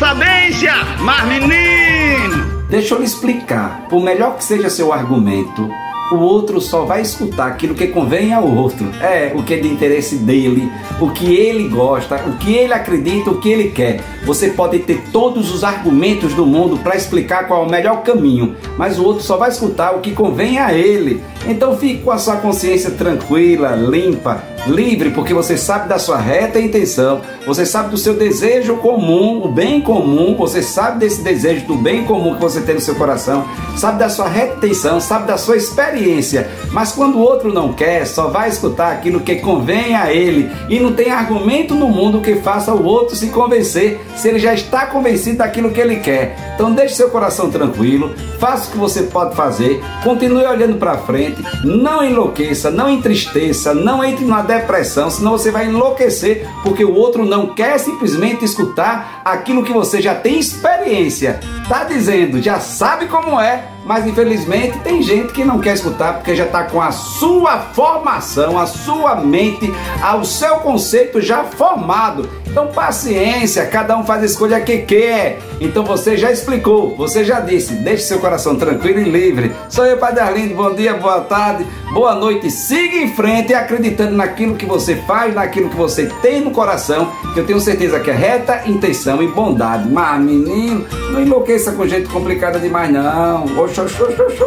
falência, mas menino! Deixa eu lhe explicar. Por melhor que seja seu argumento, o outro só vai escutar aquilo que convém ao outro. É, o que é de interesse dele, o que ele gosta, o que ele acredita, o que ele quer. Você pode ter todos os argumentos do mundo para explicar qual é o melhor caminho, mas o outro só vai escutar o que convém a ele. Então fique com a sua consciência tranquila, limpa, livre, porque você sabe da sua reta intenção, você sabe do seu desejo comum, o bem comum, você sabe desse desejo do bem comum que você tem no seu coração, sabe da sua reta intenção, sabe da sua experiência. Mas quando o outro não quer, só vai escutar aquilo que convém a ele e não tem argumento no mundo que faça o outro se convencer se ele já está convencido daquilo que ele quer. Então deixe seu coração tranquilo, faça o que você pode fazer, continue olhando para frente, não enlouqueça, não entristeça, não entre numa depressão, senão você vai enlouquecer porque o outro não quer simplesmente escutar aquilo que você já tem experiência. Tá dizendo, já sabe como é, mas infelizmente tem gente que não quer escutar porque já está com a sua formação, a sua mente, o seu conceito já formado. Então paciência, cada um faz a escolha que quer. Então você já explicou, você já disse, deixe seu coração tranquilo e livre. Sou eu, Padre Arlindo, bom dia, boa tarde, boa noite. Siga em frente acreditando naquilo que você faz, naquilo que você tem no coração, que eu tenho certeza que é reta intenção e bondade. Mas menino, não enlouqueça com gente complicada demais não. Oxe, oxe, oxe, oxe.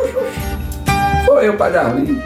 Sou eu, Padre Arlindo.